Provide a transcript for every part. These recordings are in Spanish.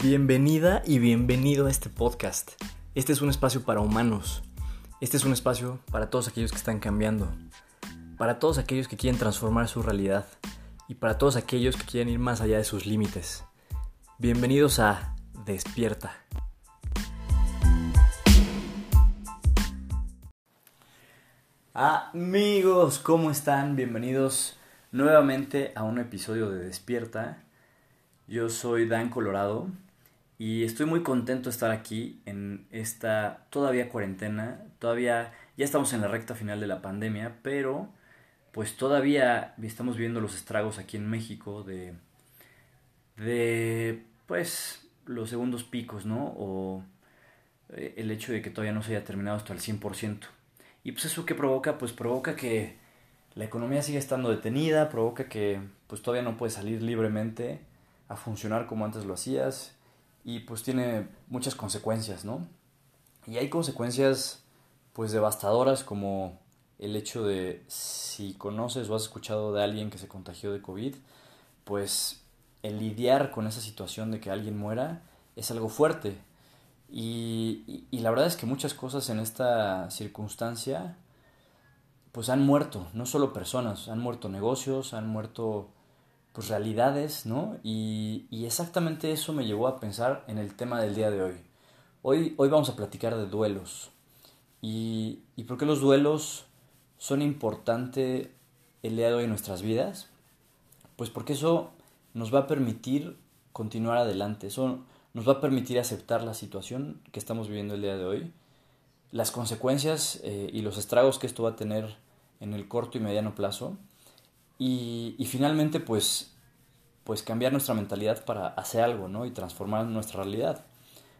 Bienvenida y bienvenido a este podcast. Este es un espacio para humanos. Este es un espacio para todos aquellos que están cambiando. Para todos aquellos que quieren transformar su realidad. Y para todos aquellos que quieren ir más allá de sus límites. Bienvenidos a Despierta. Amigos, ¿cómo están? Bienvenidos nuevamente a un episodio de Despierta. Yo soy Dan Colorado y estoy muy contento de estar aquí en esta todavía cuarentena. Todavía ya estamos en la recta final de la pandemia, pero pues todavía estamos viendo los estragos aquí en México de de pues los segundos picos, ¿no? O eh, el hecho de que todavía no se haya terminado esto al 100%. Y pues eso que provoca, pues provoca que la economía siga estando detenida, provoca que pues todavía no puedes salir libremente a funcionar como antes lo hacías y pues tiene muchas consecuencias, ¿no? Y hay consecuencias pues devastadoras como el hecho de si conoces o has escuchado de alguien que se contagió de COVID, pues el lidiar con esa situación de que alguien muera es algo fuerte. Y, y, la verdad es que muchas cosas en esta circunstancia pues han muerto, no solo personas, han muerto negocios, han muerto pues, realidades, ¿no? Y, exactamente eso me llevó a pensar en el tema del día de hoy. Hoy, hoy vamos a platicar de duelos. Y, y por qué los duelos son importantes el día de hoy en nuestras vidas. Pues porque eso nos va a permitir continuar adelante, eso nos va a permitir aceptar la situación que estamos viviendo el día de hoy, las consecuencias eh, y los estragos que esto va a tener en el corto y mediano plazo y, y finalmente, pues, pues cambiar nuestra mentalidad para hacer algo, ¿no? Y transformar nuestra realidad.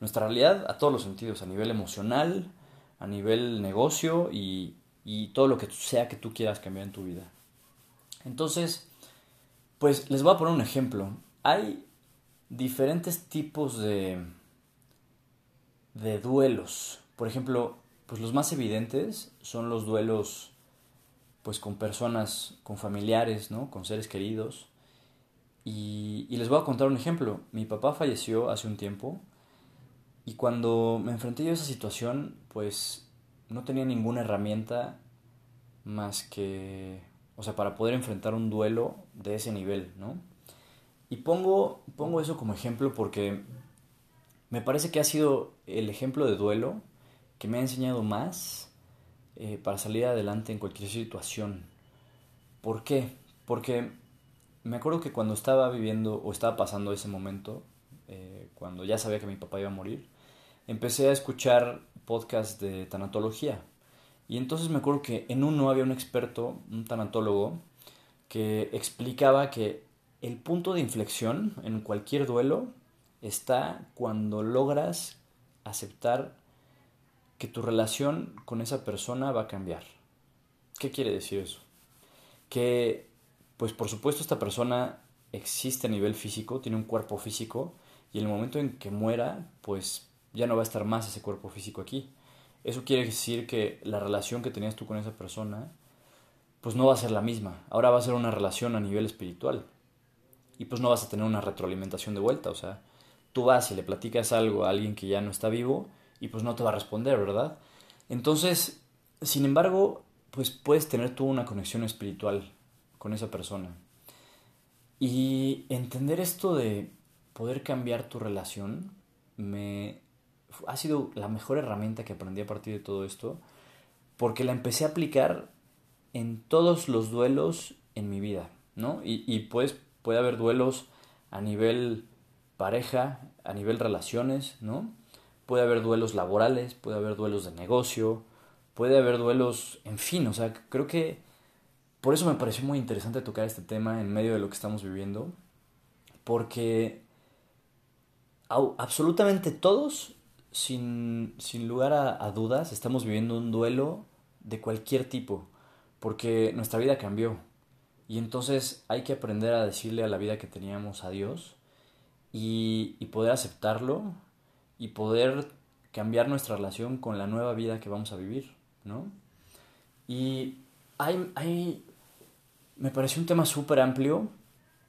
Nuestra realidad a todos los sentidos, a nivel emocional, a nivel negocio y, y todo lo que sea que tú quieras cambiar en tu vida. Entonces, pues les voy a poner un ejemplo. Hay diferentes tipos de, de duelos. Por ejemplo, pues los más evidentes son los duelos pues con personas, con familiares, ¿no? Con seres queridos. Y, les voy a contar un ejemplo. Mi papá falleció hace un tiempo y cuando me enfrenté yo a esa situación, pues no tenía ninguna herramienta más que, o sea, para poder enfrentar un duelo de ese nivel, ¿no? Y pongo, pongo eso como ejemplo porque me parece que ha sido el ejemplo de duelo que me ha enseñado más eh, para salir adelante en cualquier situación. ¿Por qué? Porque me acuerdo que cuando estaba viviendo o estaba pasando ese momento, eh, cuando ya sabía que mi papá iba a morir, empecé a escuchar podcasts de tanatología. Y entonces me acuerdo que en uno había un experto, un tanatólogo, que explicaba que el punto de inflexión en cualquier duelo está cuando logras aceptar que tu relación con esa persona va a cambiar. ¿Qué quiere decir eso? Que, pues por supuesto, esta persona existe a nivel físico, tiene un cuerpo físico, y en el momento en que muera, pues ya no va a estar más ese cuerpo físico aquí. Eso quiere decir que la relación que tenías tú con esa persona, pues no va a ser la misma. Ahora va a ser una relación a nivel espiritual. Y pues no vas a tener una retroalimentación de vuelta. O sea, tú vas y le platicas algo a alguien que ya no está vivo y pues no te va a responder, ¿verdad? Entonces, sin embargo, pues puedes tener tú una conexión espiritual con esa persona. Y entender esto de poder cambiar tu relación me ha sido la mejor herramienta que aprendí a partir de todo esto, porque la empecé a aplicar en todos los duelos en mi vida, ¿no? Y, y pues puede haber duelos a nivel pareja, a nivel relaciones, ¿no? Puede haber duelos laborales, puede haber duelos de negocio, puede haber duelos, en fin, o sea, creo que por eso me pareció muy interesante tocar este tema en medio de lo que estamos viviendo, porque absolutamente todos, sin, sin lugar a, dudas, estamos viviendo un duelo de cualquier tipo, porque nuestra vida cambió. Y entonces hay que aprender a decirle a la vida que teníamos adiós y, y poder aceptarlo y poder cambiar nuestra relación con la nueva vida que vamos a vivir, ¿no? Y hay, hay me pareció un tema súper amplio,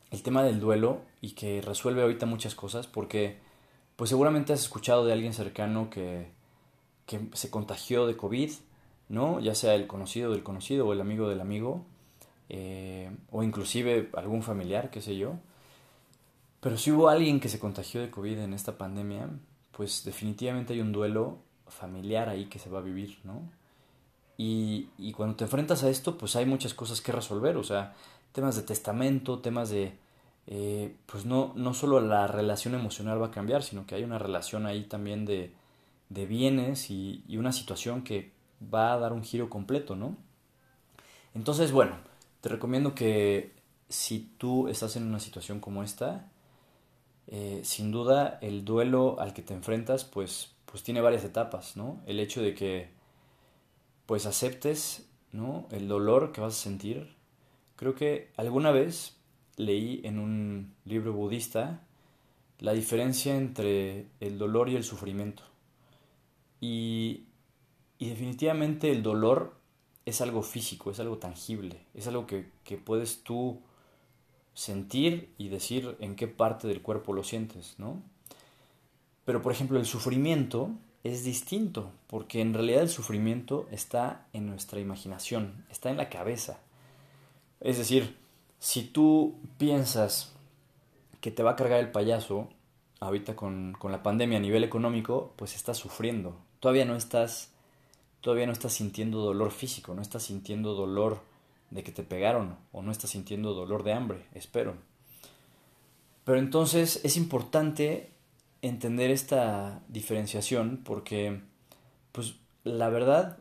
el tema del duelo, y que resuelve ahorita muchas cosas, porque pues seguramente has escuchado de alguien cercano que, que se contagió de COVID, ¿no? Ya sea el conocido del conocido o el amigo del amigo, eh, o inclusive algún familiar, qué sé yo. Pero si hubo alguien que se contagió de COVID en esta pandemia, pues definitivamente hay un duelo familiar ahí que se va a vivir, ¿no? Y, y cuando te enfrentas a esto, pues hay muchas cosas que resolver, o sea, temas de testamento, temas de, eh, pues no, no solo la relación emocional va a cambiar, sino que hay una relación ahí también de, de bienes y, y, una situación que va a dar un giro completo, ¿no? Entonces, bueno, te recomiendo que si tú estás en una situación como esta, eh, sin duda el duelo al que te enfrentas, pues, pues tiene varias etapas, ¿no? El hecho de que, pues aceptes, ¿no? El dolor que vas a sentir. Creo que alguna vez leí en un libro budista la diferencia entre el dolor y el sufrimiento. Y, y definitivamente el dolor es algo físico, es algo tangible, es algo que, que, puedes tú sentir y decir en qué parte del cuerpo lo sientes, ¿no? Pero por ejemplo el sufrimiento es distinto, porque en realidad el sufrimiento está en nuestra imaginación, está en la cabeza. Es decir, si tú piensas que te va a cargar el payaso, ahorita con, con, la pandemia a nivel económico, pues estás sufriendo. Todavía no estás, todavía no estás sintiendo dolor físico, no estás sintiendo dolor de que te pegaron o no estás sintiendo dolor de hambre, espero. Pero entonces es importante entender esta diferenciación porque, pues, la verdad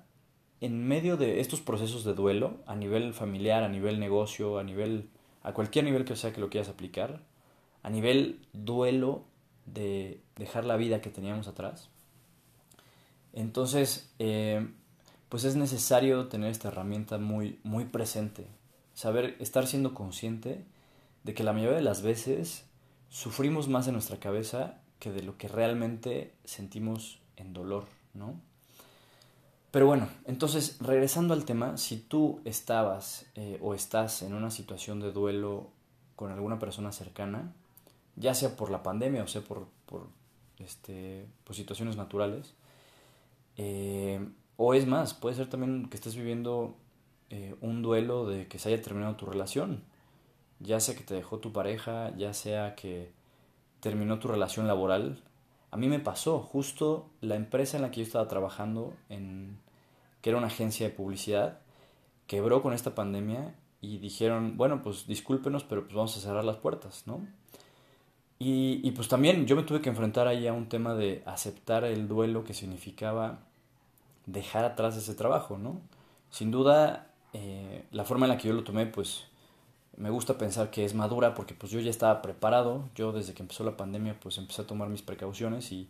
en medio de estos procesos de duelo, a nivel familiar, a nivel negocio, a nivel, a cualquier nivel que sea que lo quieras aplicar, a nivel duelo de dejar la vida que teníamos atrás, entonces, eh, pues es necesario tener esta herramienta muy, muy presente, saber, estar siendo consciente de que la mayoría de las veces sufrimos más en nuestra cabeza que de lo que realmente sentimos en dolor, ¿no? Pero bueno, entonces regresando al tema, si tú estabas eh, o estás en una situación de duelo con alguna persona cercana, ya sea por la pandemia o sea por, por, este, por situaciones naturales, eh, o es más, puede ser también que estés viviendo eh, un duelo de que se haya terminado tu relación, ya sea que te dejó tu pareja, ya sea que terminó tu relación laboral, a mí me pasó, justo la empresa en la que yo estaba trabajando, en, que era una agencia de publicidad, quebró con esta pandemia y dijeron, bueno, pues discúlpenos, pero pues vamos a cerrar las puertas, ¿no? Y, y pues también yo me tuve que enfrentar ahí a un tema de aceptar el duelo que significaba dejar atrás ese trabajo, ¿no? Sin duda, eh, la forma en la que yo lo tomé, pues me gusta pensar que es madura porque pues yo ya estaba preparado, yo desde que empezó la pandemia pues empecé a tomar mis precauciones y,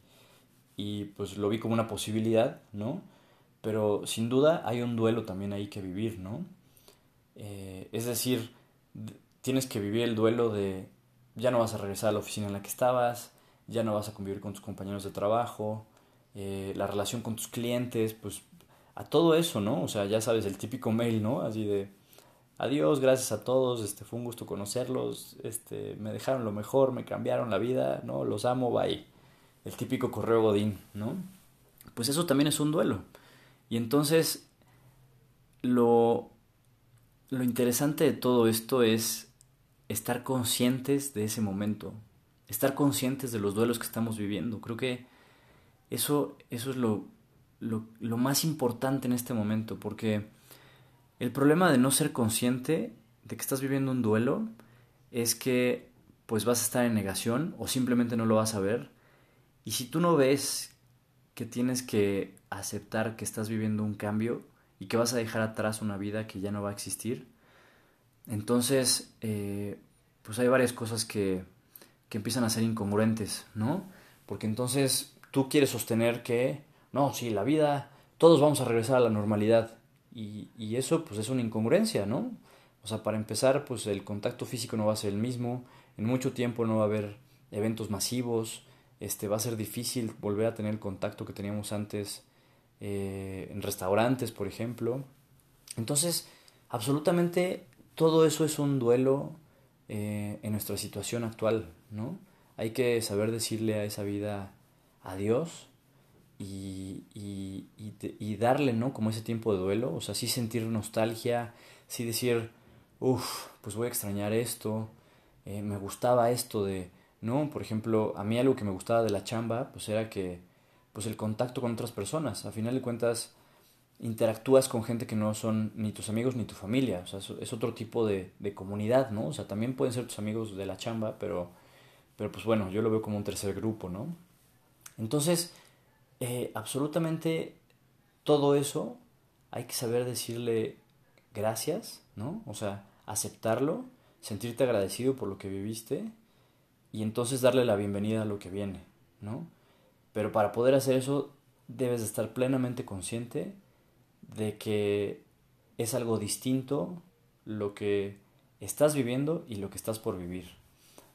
y pues lo vi como una posibilidad, ¿no? Pero sin duda hay un duelo también ahí que vivir, ¿no? Eh, es decir, tienes que vivir el duelo de ya no vas a regresar a la oficina en la que estabas, ya no vas a convivir con tus compañeros de trabajo, eh, la relación con tus clientes, pues a todo eso, ¿no? O sea, ya sabes, el típico mail, ¿no? Así de adiós, gracias a todos, este, fue un gusto conocerlos, este, me dejaron lo mejor, me cambiaron la vida, ¿no? Los amo, bye. El típico correo Godín, ¿no? Pues eso también es un duelo. Y entonces, lo, lo interesante de todo esto es estar conscientes de ese momento, estar conscientes de los duelos que estamos viviendo. Creo que eso, eso es lo, lo, más importante en este momento, porque el problema de no ser consciente de que estás viviendo un duelo es que pues vas a estar en negación o simplemente no lo vas a ver. Y si tú no ves que tienes que aceptar que estás viviendo un cambio y que vas a dejar atrás una vida que ya no va a existir, entonces eh, pues hay varias cosas que, que empiezan a ser incongruentes, ¿no? Porque entonces tú quieres sostener que, no, sí, la vida, todos vamos a regresar a la normalidad. Y, y, eso pues es una incongruencia, ¿no? O sea, para empezar, pues el contacto físico no va a ser el mismo, en mucho tiempo no va a haber eventos masivos, este, va a ser difícil volver a tener el contacto que teníamos antes eh, en restaurantes, por ejemplo. Entonces, absolutamente todo eso es un duelo eh, en nuestra situación actual, ¿no? Hay que saber decirle a esa vida a Dios y, y, y, darle, ¿no? Como ese tiempo de duelo, o sea, sí sentir nostalgia, sí decir, uff, pues voy a extrañar esto, eh, me gustaba esto de, ¿no? Por ejemplo, a mí algo que me gustaba de la chamba, pues era que, pues el contacto con otras personas, a final de cuentas, interactúas con gente que no son ni tus amigos ni tu familia, o sea, es otro tipo de, de comunidad, ¿no? O sea, también pueden ser tus amigos de la chamba, pero, pero pues bueno, yo lo veo como un tercer grupo, ¿no? Entonces, eh, absolutamente todo eso hay que saber decirle gracias, ¿no? O sea, aceptarlo, sentirte agradecido por lo que viviste y entonces darle la bienvenida a lo que viene, ¿no? Pero para poder hacer eso debes de estar plenamente consciente de que es algo distinto lo que estás viviendo y lo que estás por vivir,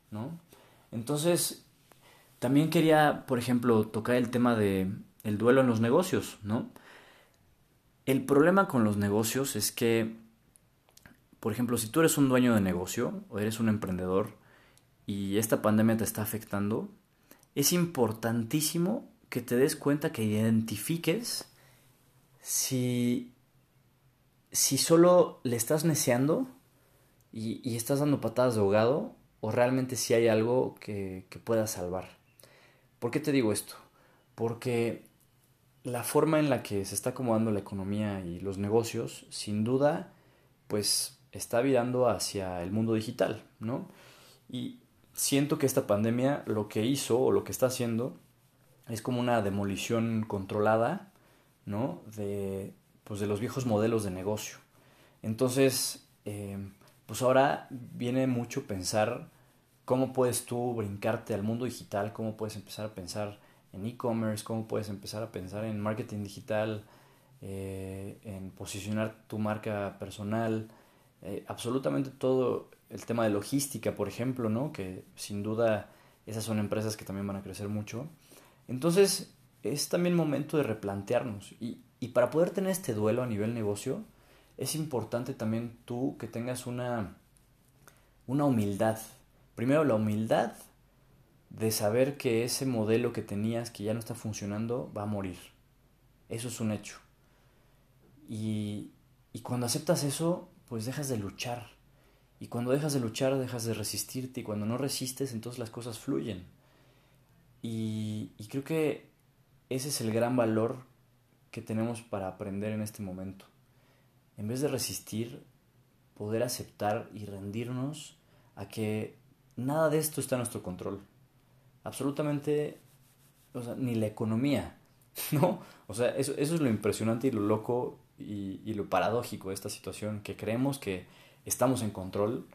¿no? Entonces, también quería, por ejemplo, tocar el tema de el duelo en los negocios, ¿no? El problema con los negocios es que, por ejemplo, si tú eres un dueño de negocio o eres un emprendedor y esta pandemia te está afectando, es importantísimo que te des cuenta que identifiques si, si solo le estás neceando y, y, estás dando patadas de ahogado o realmente si hay algo que, que pueda salvar. ¿Por qué te digo esto? Porque la forma en la que se está acomodando la economía y los negocios, sin duda, pues está virando hacia el mundo digital, ¿no? Y siento que esta pandemia lo que hizo o lo que está haciendo es como una demolición controlada, ¿no? De, pues de los viejos modelos de negocio. Entonces, eh, pues ahora viene mucho pensar cómo puedes tú brincarte al mundo digital, cómo puedes empezar a pensar en e-commerce, cómo puedes empezar a pensar en marketing digital, eh, en posicionar tu marca personal, eh, absolutamente todo el tema de logística, por ejemplo, ¿no? Que sin duda esas son empresas que también van a crecer mucho. Entonces, es también momento de replantearnos. Y, y para poder tener este duelo a nivel negocio, es importante también tú que tengas una, una humildad Primero la humildad de saber que ese modelo que tenías que ya no está funcionando va a morir. Eso es un hecho. Y, y cuando aceptas eso, pues dejas de luchar. Y cuando dejas de luchar, dejas de resistirte. Y cuando no resistes, entonces las cosas fluyen. Y, y creo que ese es el gran valor que tenemos para aprender en este momento. En vez de resistir, poder aceptar y rendirnos a que nada de esto está en nuestro control. Absolutamente, o sea, ni la economía, ¿no? O sea, eso, eso es lo impresionante y lo loco y, y, lo paradójico de esta situación, que creemos que estamos en control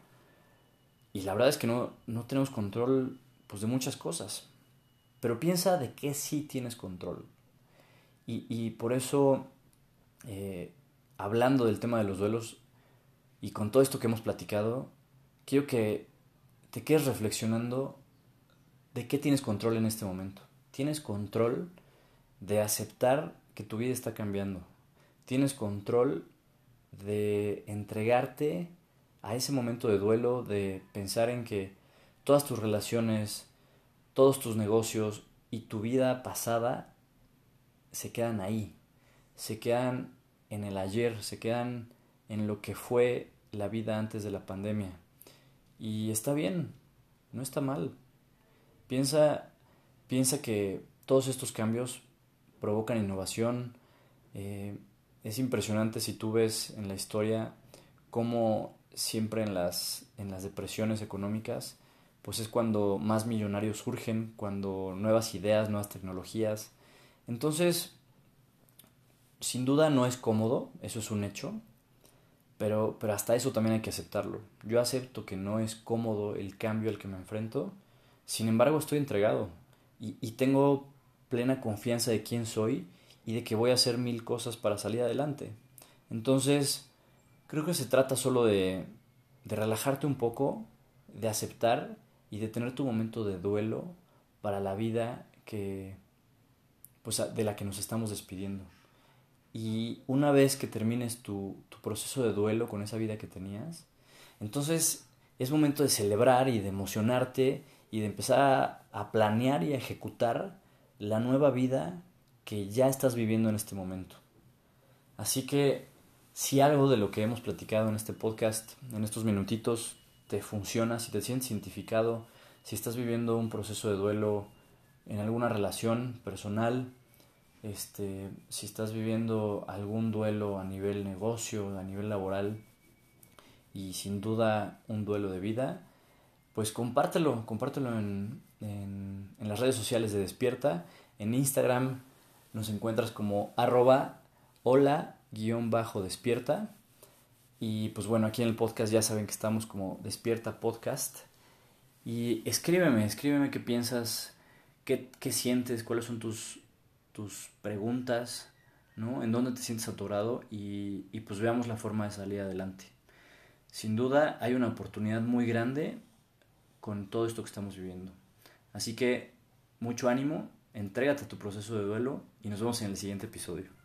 y la verdad es que no, no tenemos control pues, de muchas cosas. Pero piensa de qué sí tienes control. Y, y por eso, eh, hablando del tema de los duelos y con todo esto que hemos platicado, quiero que te quedes reflexionando de qué tienes control en este momento. Tienes control de aceptar que tu vida está cambiando. Tienes control de entregarte a ese momento de duelo, de pensar en que todas tus relaciones, todos tus negocios y tu vida pasada se quedan ahí, se quedan en el ayer, se quedan en lo que fue la vida antes de la pandemia. Y está bien, no está mal. Piensa, piensa que todos estos cambios provocan innovación. Eh, es impresionante si tú ves en la historia cómo siempre en las, en las depresiones económicas, pues es cuando más millonarios surgen, cuando nuevas ideas, nuevas tecnologías. Entonces, sin duda no es cómodo, eso es un hecho, pero, pero hasta eso también hay que aceptarlo. Yo acepto que no es cómodo el cambio al que me enfrento, sin embargo estoy entregado y, y tengo plena confianza de quién soy y de que voy a hacer mil cosas para salir adelante. Entonces, creo que se trata solo de, de relajarte un poco, de aceptar y de tener tu momento de duelo para la vida que pues de la que nos estamos despidiendo. Y una vez que termines tu, proceso de duelo con esa vida que tenías, entonces es momento de celebrar y de emocionarte y de empezar a, planear y a ejecutar la nueva vida que ya estás viviendo en este momento. Así que si algo de lo que hemos platicado en este podcast, en estos minutitos, te funciona, si te sientes identificado, si estás viviendo un proceso de duelo en alguna relación personal, este, si estás viviendo algún duelo a nivel negocio, a nivel laboral y sin duda un duelo de vida, pues compártelo, compártelo en, en, en las redes sociales de Despierta. En Instagram nos encuentras como arroba hola guion bajo despierta. Y pues bueno, aquí en el podcast ya saben que estamos como Despierta Podcast. Y escríbeme, escríbeme qué piensas, qué, qué sientes, cuáles son tus, tus preguntas, ¿no? En dónde te sientes atorado y, y pues veamos la forma de salir adelante. Sin duda hay una oportunidad muy grande con todo esto que estamos viviendo. Así que mucho ánimo, entrégate a tu proceso de duelo y nos vemos en el siguiente episodio.